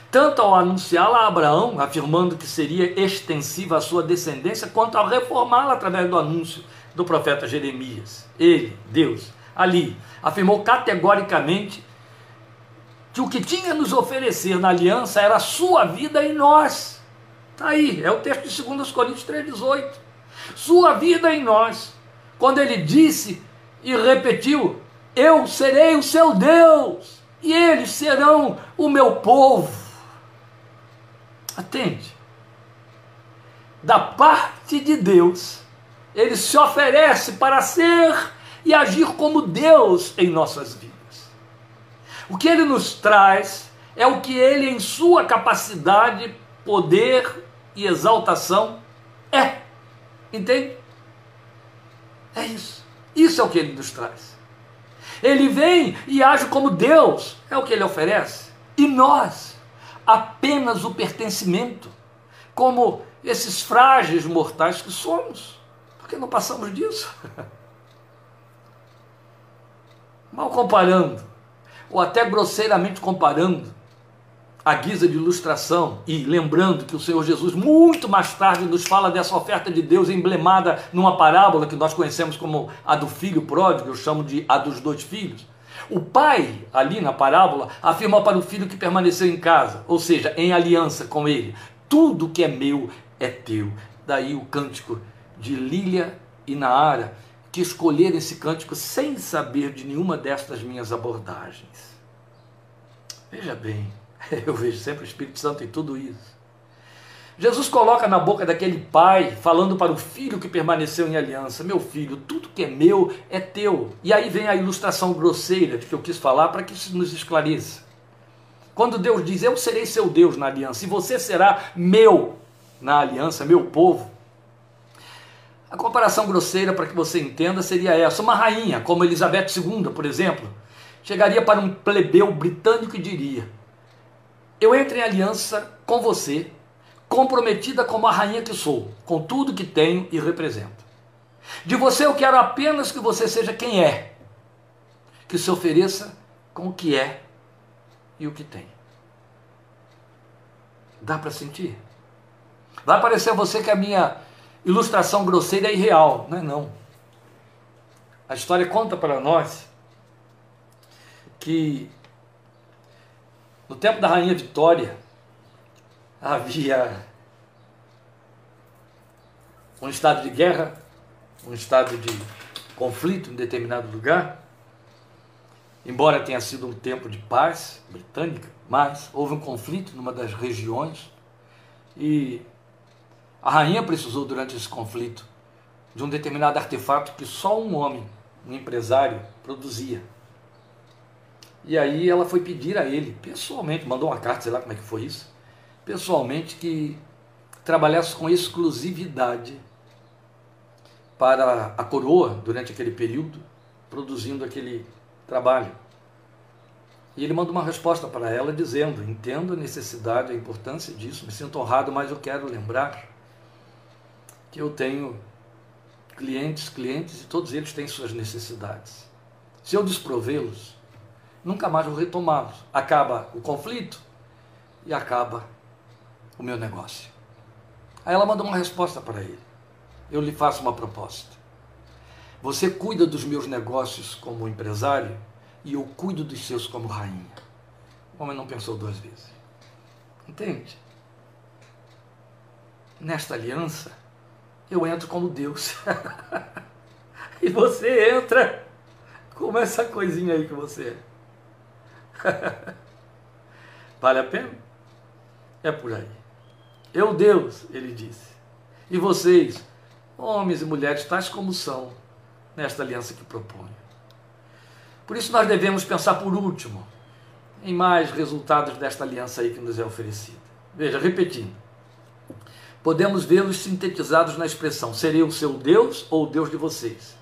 Speaker 1: Tanto ao anunciá-la a Abraão, afirmando que seria extensiva a sua descendência, quanto ao reformá-la através do anúncio do profeta Jeremias. Ele, Deus, ali, afirmou categoricamente que o que tinha a nos oferecer na aliança era a sua vida em nós. Está aí, é o texto de 2 Coríntios 3,18. Sua vida em nós quando ele disse e repetiu: Eu serei o seu Deus e eles serão o meu povo. Atende. Da parte de Deus, ele se oferece para ser e agir como Deus em nossas vidas. O que ele nos traz é o que ele, em sua capacidade, poder e exaltação, é. Entende? É isso. Isso é o que ele nos traz. Ele vem e age como Deus, é o que ele oferece. E nós, apenas o pertencimento, como esses frágeis mortais que somos, porque não passamos disso. Mal comparando, ou até grosseiramente comparando, à guisa de ilustração e lembrando que o Senhor Jesus muito mais tarde nos fala dessa oferta de Deus emblemada numa parábola que nós conhecemos como a do filho pródigo, eu chamo de a dos dois filhos. O pai, ali na parábola, afirma para o filho que permaneceu em casa, ou seja, em aliança com ele: tudo que é meu é teu. Daí o cântico de Lília e Naara, que escolheram esse cântico sem saber de nenhuma destas minhas abordagens. Veja bem, eu vejo sempre o Espírito Santo em tudo isso. Jesus coloca na boca daquele pai, falando para o filho que permaneceu em aliança: Meu filho, tudo que é meu é teu. E aí vem a ilustração grosseira de que eu quis falar para que isso nos esclareça. Quando Deus diz: Eu serei seu Deus na aliança, e você será meu na aliança, meu povo. A comparação grosseira, para que você entenda, seria essa: uma rainha, como Elizabeth II, por exemplo, chegaria para um plebeu britânico e diria: Eu entro em aliança com você comprometida como a rainha que sou, com tudo que tenho e represento. De você eu quero apenas que você seja quem é, que se ofereça com o que é e o que tem. Dá para sentir? Vai parecer a você que a minha ilustração grosseira é irreal. Não é não. A história conta para nós que no tempo da rainha Vitória, havia um estado de guerra, um estado de conflito em determinado lugar. Embora tenha sido um tempo de paz britânica, mas houve um conflito numa das regiões e a rainha precisou durante esse conflito de um determinado artefato que só um homem, um empresário, produzia. E aí ela foi pedir a ele, pessoalmente, mandou uma carta, sei lá como é que foi isso, pessoalmente que trabalhasse com exclusividade para a coroa durante aquele período, produzindo aquele trabalho. E ele manda uma resposta para ela dizendo: Entendo a necessidade, a importância disso, me sinto honrado, mas eu quero lembrar que eu tenho clientes, clientes, e todos eles têm suas necessidades. Se eu desprovê-los, nunca mais vou retomá-los. Acaba o conflito e acaba o meu negócio. Aí ela mandou uma resposta para ele. Eu lhe faço uma proposta. Você cuida dos meus negócios como empresário e eu cuido dos seus como rainha. O homem não pensou duas vezes. Entende? Nesta aliança, eu entro como Deus. e você entra como essa coisinha aí que você é. vale a pena? É por aí. Eu, Deus, ele disse. E vocês, homens e mulheres, tais como são, nesta aliança que proponho. Por isso nós devemos pensar por último em mais resultados desta aliança aí que nos é oferecida. Veja, repetindo. Podemos vê-los sintetizados na expressão: serei o seu Deus ou o Deus de vocês.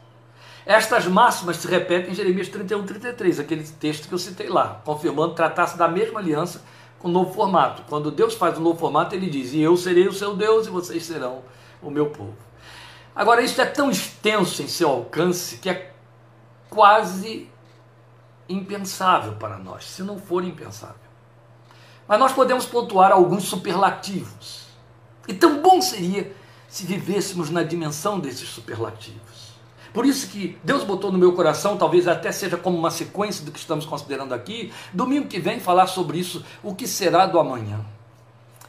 Speaker 1: Estas máximas se repetem em Jeremias 31, 33, aquele texto que eu citei lá, confirmando tratar-se da mesma aliança com um novo formato. Quando Deus faz um novo formato, ele diz: E eu serei o seu Deus e vocês serão o meu povo. Agora, isso é tão extenso em seu alcance que é quase impensável para nós, se não for impensável. Mas nós podemos pontuar alguns superlativos. E tão bom seria se vivêssemos na dimensão desses superlativos. Por isso que Deus botou no meu coração, talvez até seja como uma sequência do que estamos considerando aqui, domingo que vem falar sobre isso, o que será do amanhã.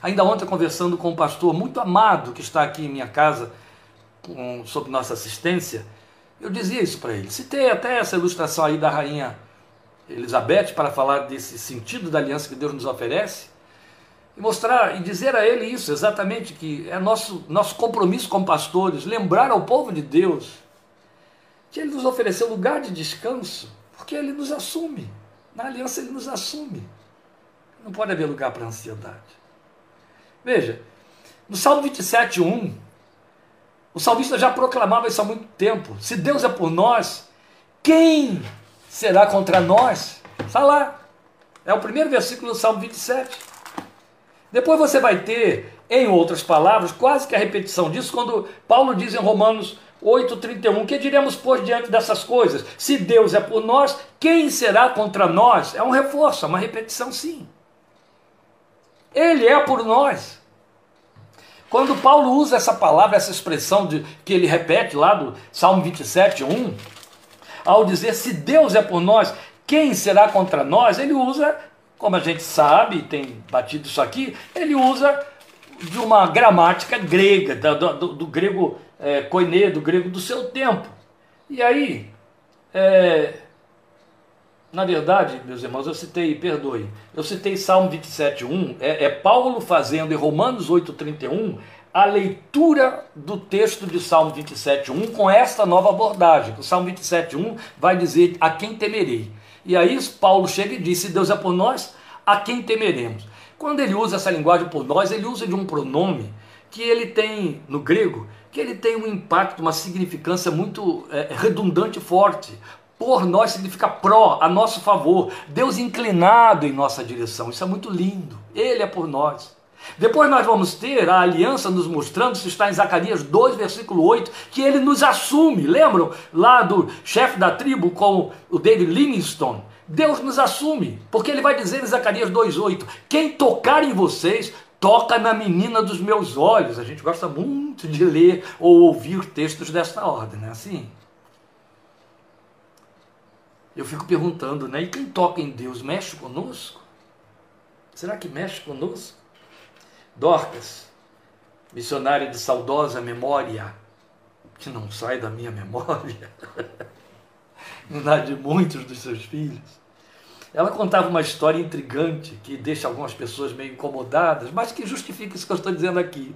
Speaker 1: Ainda ontem conversando com um pastor muito amado que está aqui em minha casa, com, sob nossa assistência, eu dizia isso para ele. Citei até essa ilustração aí da rainha Elizabeth para falar desse sentido da aliança que Deus nos oferece e mostrar e dizer a ele isso exatamente que é nosso nosso compromisso como pastores, lembrar ao povo de Deus que Ele nos ofereceu lugar de descanso, porque Ele nos assume. Na aliança Ele nos assume. Não pode haver lugar para ansiedade. Veja, no Salmo 27, 1, o salmista já proclamava isso há muito tempo. Se Deus é por nós, quem será contra nós? Está lá. É o primeiro versículo do Salmo 27. Depois você vai ter, em outras palavras, quase que a repetição disso, quando Paulo diz em Romanos 8,31. Que diremos, pois, diante dessas coisas? Se Deus é por nós, quem será contra nós? É um reforço, é uma repetição, sim. Ele é por nós. Quando Paulo usa essa palavra, essa expressão de, que ele repete lá do Salmo 27, 1, ao dizer: Se Deus é por nós, quem será contra nós? Ele usa, como a gente sabe, tem batido isso aqui, ele usa de uma gramática grega, do, do, do grego é, koiné, do grego do seu tempo. E aí, é, na verdade, meus irmãos, eu citei, perdoe, eu citei Salmo 27.1, é, é Paulo fazendo em Romanos 8.31 a leitura do texto de Salmo 27.1 com esta nova abordagem. O Salmo 27.1 vai dizer a quem temerei. E aí Paulo chega e diz, se Deus é por nós, a quem temeremos? Quando ele usa essa linguagem por nós, ele usa de um pronome que ele tem, no grego, que ele tem um impacto, uma significância muito é, redundante e forte. Por nós significa pró, a nosso favor. Deus inclinado em nossa direção. Isso é muito lindo. Ele é por nós. Depois nós vamos ter a aliança nos mostrando, isso está em Zacarias 2, versículo 8, que ele nos assume. Lembram lá do chefe da tribo com o David Livingstone? Deus nos assume, porque ele vai dizer em Zacarias 2,8: Quem tocar em vocês, toca na menina dos meus olhos. A gente gosta muito de ler ou ouvir textos desta ordem, não é assim? Eu fico perguntando, né? E quem toca em Deus mexe conosco? Será que mexe conosco? Dorcas, missionária de saudosa memória, que não sai da minha memória, dá de muitos dos seus filhos. Ela contava uma história intrigante que deixa algumas pessoas meio incomodadas, mas que justifica isso que eu estou dizendo aqui.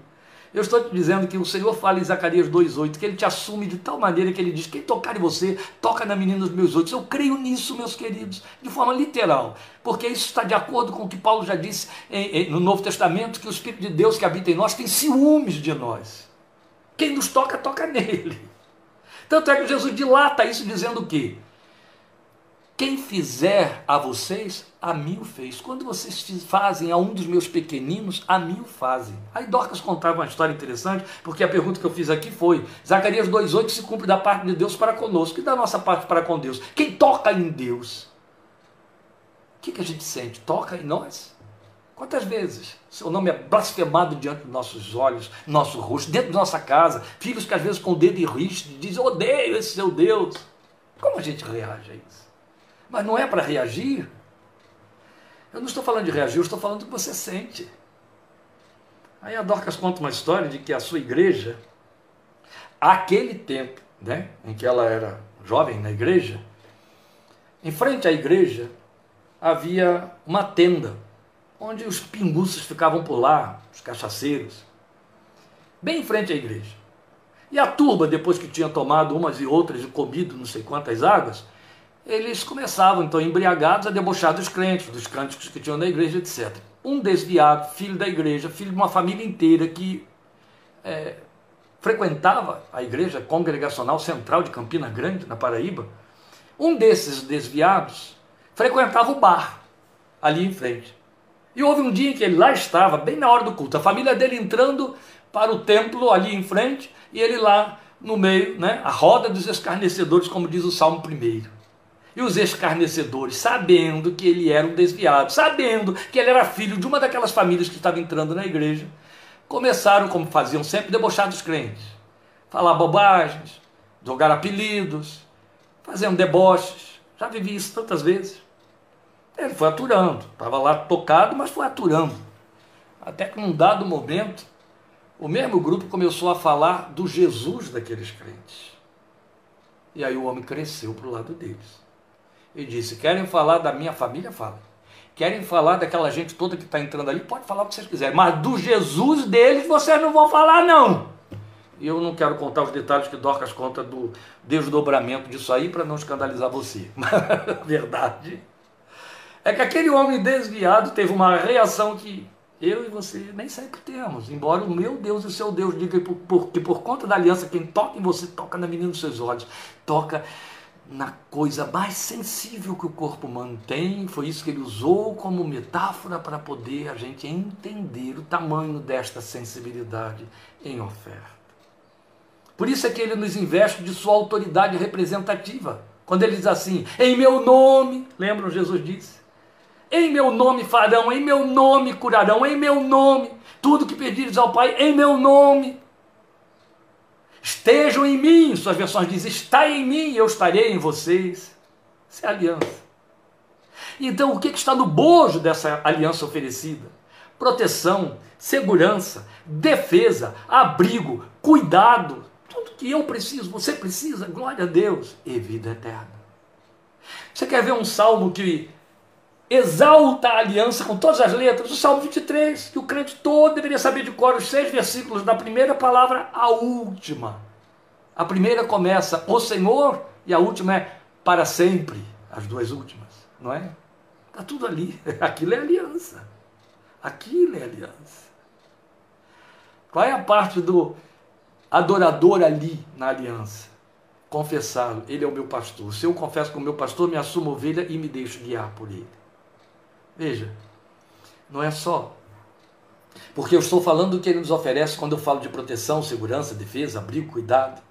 Speaker 1: Eu estou te dizendo que o Senhor fala em Zacarias 2,8 que ele te assume de tal maneira que ele diz: quem tocar em você, toca na menina dos meus olhos. Eu creio nisso, meus queridos, de forma literal, porque isso está de acordo com o que Paulo já disse em, em, no Novo Testamento: que o Espírito de Deus que habita em nós tem ciúmes de nós. Quem nos toca, toca nele. Tanto é que Jesus dilata isso dizendo o quê? Quem fizer a vocês, a mim o fez. Quando vocês fazem a um dos meus pequeninos, a mim o fazem. Aí Dorcas contava uma história interessante, porque a pergunta que eu fiz aqui foi: Zacarias 2,8 se cumpre da parte de Deus para conosco e da nossa parte para com Deus. Quem toca em Deus? O que, que a gente sente? Toca em nós? Quantas vezes seu nome é blasfemado diante dos nossos olhos, nosso rosto, dentro da nossa casa? Filhos que às vezes com o dedo em riste dizem: odeio esse seu Deus. Como a gente reage a isso? Mas não é para reagir. Eu não estou falando de reagir, eu estou falando do que você sente. Aí a Dorcas conta uma história de que a sua igreja, aquele tempo né, em que ela era jovem na igreja, em frente à igreja havia uma tenda, onde os pinguços ficavam por lá, os cachaceiros, bem em frente à igreja. E a turba, depois que tinha tomado umas e outras e comido não sei quantas águas, eles começavam então embriagados a debochar dos crentes, dos cânticos que tinham na igreja, etc. Um desviado, filho da igreja, filho de uma família inteira que é, frequentava a igreja congregacional central de Campina Grande, na Paraíba, um desses desviados frequentava o bar ali em frente. E houve um dia em que ele lá estava, bem na hora do culto, a família dele entrando para o templo ali em frente, e ele lá no meio, né, a roda dos escarnecedores, como diz o Salmo 1. E os escarnecedores, sabendo que ele era um desviado, sabendo que ele era filho de uma daquelas famílias que estava entrando na igreja, começaram, como faziam sempre, debochar dos crentes. Falar bobagens, jogar apelidos, fazendo deboches. Já vivi isso tantas vezes. Ele foi aturando, estava lá tocado, mas foi aturando. Até que num dado momento, o mesmo grupo começou a falar do Jesus daqueles crentes. E aí o homem cresceu para o lado deles e disse: Querem falar da minha família? Fala. Querem falar daquela gente toda que está entrando ali? Pode falar o que vocês quiserem, mas do Jesus deles vocês não vão falar, não. E eu não quero contar os detalhes que Dorcas conta do desdobramento disso aí para não escandalizar você. Mas a verdade é que aquele homem desviado teve uma reação que eu e você nem sempre temos. Embora o meu Deus e o seu Deus diga que por, por, que por conta da aliança, quem toca em você toca na menina dos seus olhos, toca na coisa mais sensível que o corpo humano tem. Foi isso que ele usou como metáfora para poder a gente entender o tamanho desta sensibilidade em oferta. Por isso é que ele nos investe de sua autoridade representativa. Quando ele diz assim: Em meu nome, lembram? Jesus disse: Em meu nome farão, em meu nome curarão, em meu nome, tudo que pedires ao Pai, em meu nome Estejam em mim, suas versões dizem, está em mim, eu estarei em vocês. Isso é aliança. Então, o que está no bojo dessa aliança oferecida? Proteção, segurança, defesa, abrigo, cuidado, tudo que eu preciso, você precisa, glória a Deus, e vida eterna. Você quer ver um salmo que exalta a aliança com todas as letras? O Salmo 23, que o crente todo deveria saber de cor os seis versículos, da primeira palavra à última. A primeira começa o Senhor e a última é para sempre, as duas últimas, não é? Está tudo ali. Aquilo é aliança. Aquilo é aliança. Qual é a parte do adorador ali na aliança? Confessá-lo. Ele é o meu pastor. Se eu confesso com o meu pastor, me assumo ovelha e me deixo guiar por ele. Veja, não é só. Porque eu estou falando do que ele nos oferece quando eu falo de proteção, segurança, defesa, abrigo, cuidado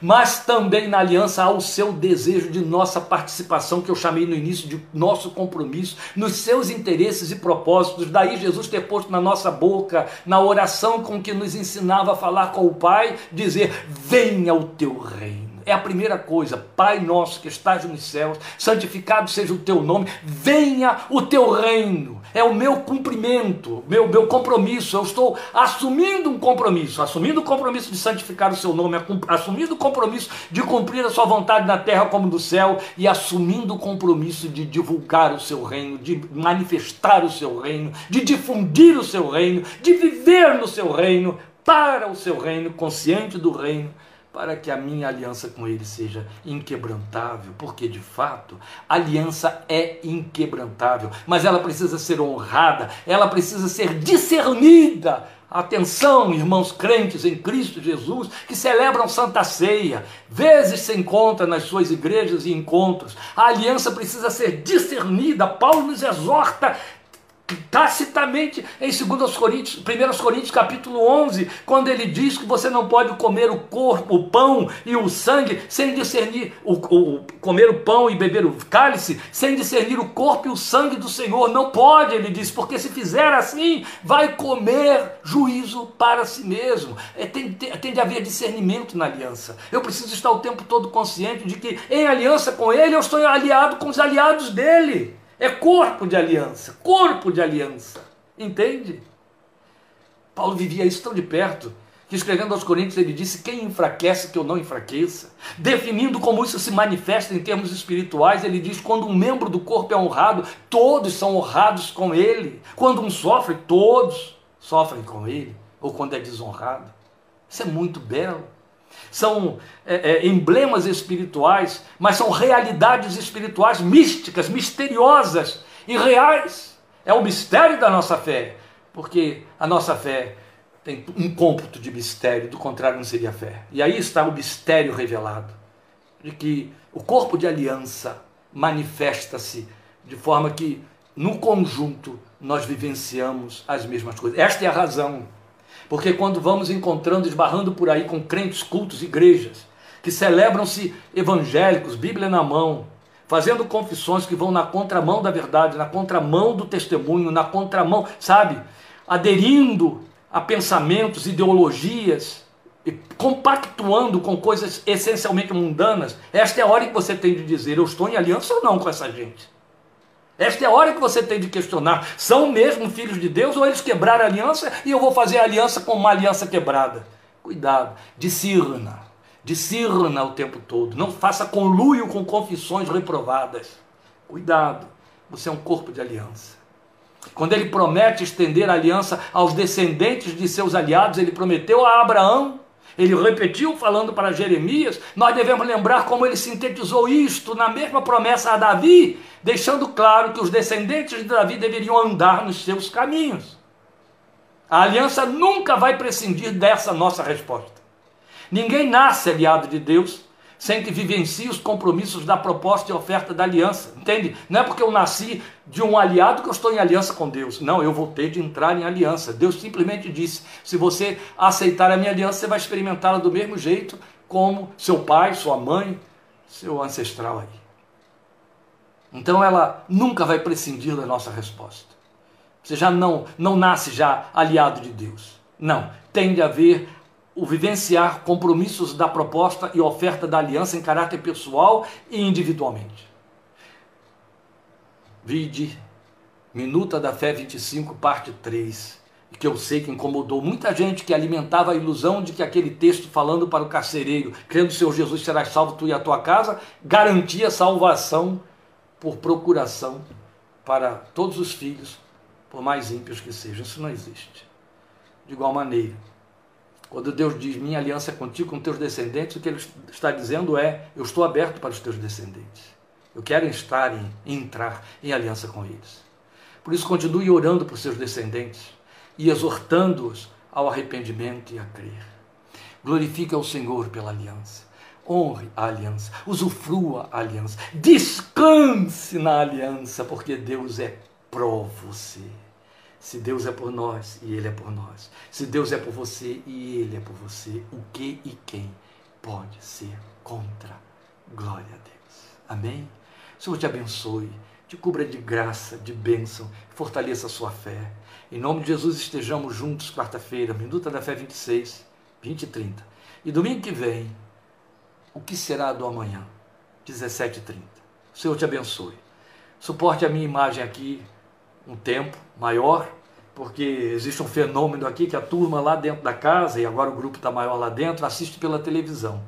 Speaker 1: mas também na aliança há o seu desejo de nossa participação, que eu chamei no início de nosso compromisso, nos seus interesses e propósitos. Daí Jesus ter posto na nossa boca, na oração com que nos ensinava a falar com o Pai, dizer: Venha o teu reino. É a primeira coisa, Pai nosso que estás nos céus, santificado seja o teu nome, venha o teu reino. É o meu cumprimento, meu, meu compromisso. Eu estou assumindo um compromisso, assumindo o compromisso de santificar o seu nome, assumindo o compromisso de cumprir a sua vontade na terra como no céu e assumindo o compromisso de divulgar o seu reino, de manifestar o seu reino, de difundir o seu reino, de viver no seu reino, para o seu reino, consciente do reino para que a minha aliança com ele seja inquebrantável, porque de fato a aliança é inquebrantável, mas ela precisa ser honrada, ela precisa ser discernida. Atenção, irmãos crentes em Cristo Jesus, que celebram Santa Ceia, vezes se encontra nas suas igrejas e encontros. A aliança precisa ser discernida. Paulo nos exorta tacitamente em 2 Coríntios, 1 Coríntios capítulo 11, quando ele diz que você não pode comer o corpo, o pão e o sangue sem discernir o, o, comer o pão e beber o cálice sem discernir o corpo e o sangue do Senhor. Não pode, ele diz, porque se fizer assim, vai comer juízo para si mesmo. É, tem, tem, de haver discernimento na aliança. Eu preciso estar o tempo todo consciente de que em aliança com ele eu estou aliado com os aliados dele. É corpo de aliança, corpo de aliança. Entende? Paulo vivia isso tão de perto que escrevendo aos Coríntios ele disse: Quem enfraquece que eu não enfraqueça? Definindo como isso se manifesta em termos espirituais, ele diz: Quando um membro do corpo é honrado, todos são honrados com ele. Quando um sofre, todos sofrem com ele. Ou quando é desonrado. Isso é muito belo são é, é, emblemas espirituais, mas são realidades espirituais místicas, misteriosas e reais. É o mistério da nossa fé, porque a nossa fé tem um cômputo de mistério, do contrário não seria fé. E aí está o mistério revelado, de que o corpo de aliança manifesta-se de forma que, no conjunto, nós vivenciamos as mesmas coisas. Esta é a razão porque quando vamos encontrando, esbarrando por aí com crentes, cultos, igrejas, que celebram-se evangélicos, Bíblia na mão, fazendo confissões que vão na contramão da verdade, na contramão do testemunho, na contramão, sabe? Aderindo a pensamentos, ideologias, compactuando com coisas essencialmente mundanas, esta é a hora que você tem de dizer: eu estou em aliança ou não com essa gente. Esta é a hora que você tem de questionar: são mesmo filhos de Deus ou eles quebraram a aliança e eu vou fazer a aliança com uma aliança quebrada? Cuidado, discirna, discirna o tempo todo. Não faça conluio com confissões reprovadas. Cuidado, você é um corpo de aliança. Quando ele promete estender a aliança aos descendentes de seus aliados, ele prometeu a Abraão, ele repetiu falando para Jeremias, nós devemos lembrar como ele sintetizou isto na mesma promessa a Davi, deixando claro que os descendentes de Davi deveriam andar nos seus caminhos. A aliança nunca vai prescindir dessa nossa resposta. Ninguém nasce aliado de Deus sem que vivencie os compromissos da proposta e oferta da aliança. Entende? Não é porque eu nasci de um aliado que eu estou em aliança com Deus. Não, eu vou ter de entrar em aliança. Deus simplesmente disse: se você aceitar a minha aliança, você vai experimentá-la do mesmo jeito como seu pai, sua mãe, seu ancestral aí. Então ela nunca vai prescindir da nossa resposta. Você já não, não nasce já aliado de Deus. Não, tem de haver o vivenciar compromissos da proposta e oferta da aliança em caráter pessoal e individualmente. Vide Minuta da Fé 25, parte 3, que eu sei que incomodou muita gente que alimentava a ilusão de que aquele texto falando para o carcereiro, crendo Senhor Jesus serás salvo tu e a tua casa, garantia salvação por procuração para todos os filhos, por mais ímpios que sejam. Isso não existe. De igual maneira, quando Deus diz minha aliança é contigo, com teus descendentes, o que ele está dizendo é: eu estou aberto para os teus descendentes. Eu quero estar em entrar em aliança com eles. Por isso, continue orando por seus descendentes e exortando-os ao arrependimento e a crer. Glorifique ao Senhor pela aliança. Honre a aliança, usufrua a aliança, descanse na aliança, porque Deus é pró você. Se Deus é por nós e Ele é por nós, se Deus é por você e Ele é por você, o que e quem pode ser contra? Glória a Deus. Amém? O Senhor te abençoe, te cubra de graça, de bênção, fortaleça a sua fé. Em nome de Jesus estejamos juntos quarta-feira, Minuta da Fé 26, 20 e 30. E domingo que vem, o que será do amanhã? 17 e 30. O Senhor te abençoe. Suporte a minha imagem aqui um tempo maior, porque existe um fenômeno aqui que a turma lá dentro da casa, e agora o grupo está maior lá dentro, assiste pela televisão.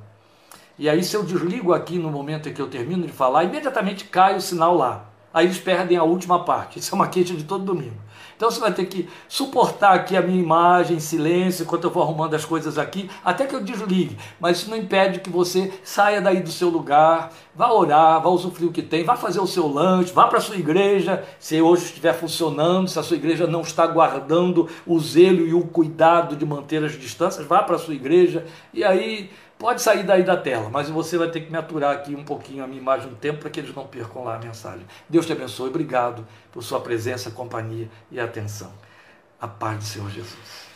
Speaker 1: E aí, se eu desligo aqui no momento em que eu termino de falar, imediatamente cai o sinal lá. Aí eles perdem a última parte. Isso é uma queixa de todo domingo. Então você vai ter que suportar aqui a minha imagem, silêncio, enquanto eu vou arrumando as coisas aqui, até que eu desligue. Mas isso não impede que você saia daí do seu lugar, vá orar, vá usufruir o que tem, vá fazer o seu lanche, vá para a sua igreja, se hoje estiver funcionando, se a sua igreja não está guardando o zelo e o cuidado de manter as distâncias, vá para a sua igreja e aí Pode sair daí da tela, mas você vai ter que me aturar aqui um pouquinho a minha imagem um tempo para que eles não percam lá a mensagem. Deus te abençoe, obrigado por sua presença, companhia e atenção. A paz do Senhor Jesus.